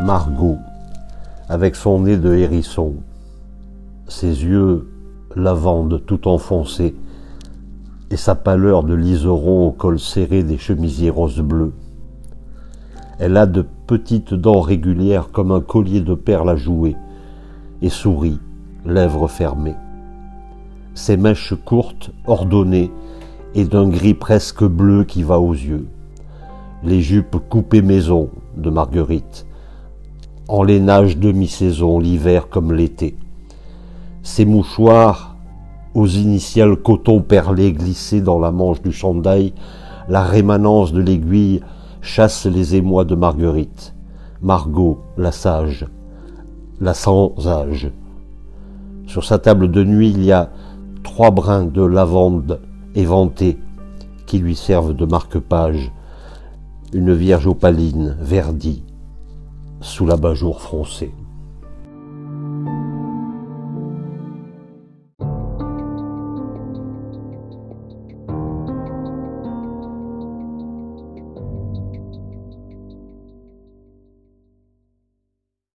Margot, avec son nez de hérisson, ses yeux lavande tout enfoncés, et sa pâleur de liseron au col serré des chemisiers rose bleu. Elle a de petites dents régulières comme un collier de perles à jouer, et sourit, lèvres fermées. Ses mèches courtes, ordonnées, et d'un gris presque bleu qui va aux yeux. Les jupes coupées maison de Marguerite, en lainage demi-saison, l'hiver comme l'été. Ses mouchoirs aux initiales coton perlé glissées dans la manche du chandail, la rémanence de l'aiguille chasse les émois de Marguerite. Margot, la sage, la sans âge. Sur sa table de nuit, il y a trois brins de lavande éventés qui lui servent de marque-page. Une vierge opaline, verdie, sous l'abat-jour froncé.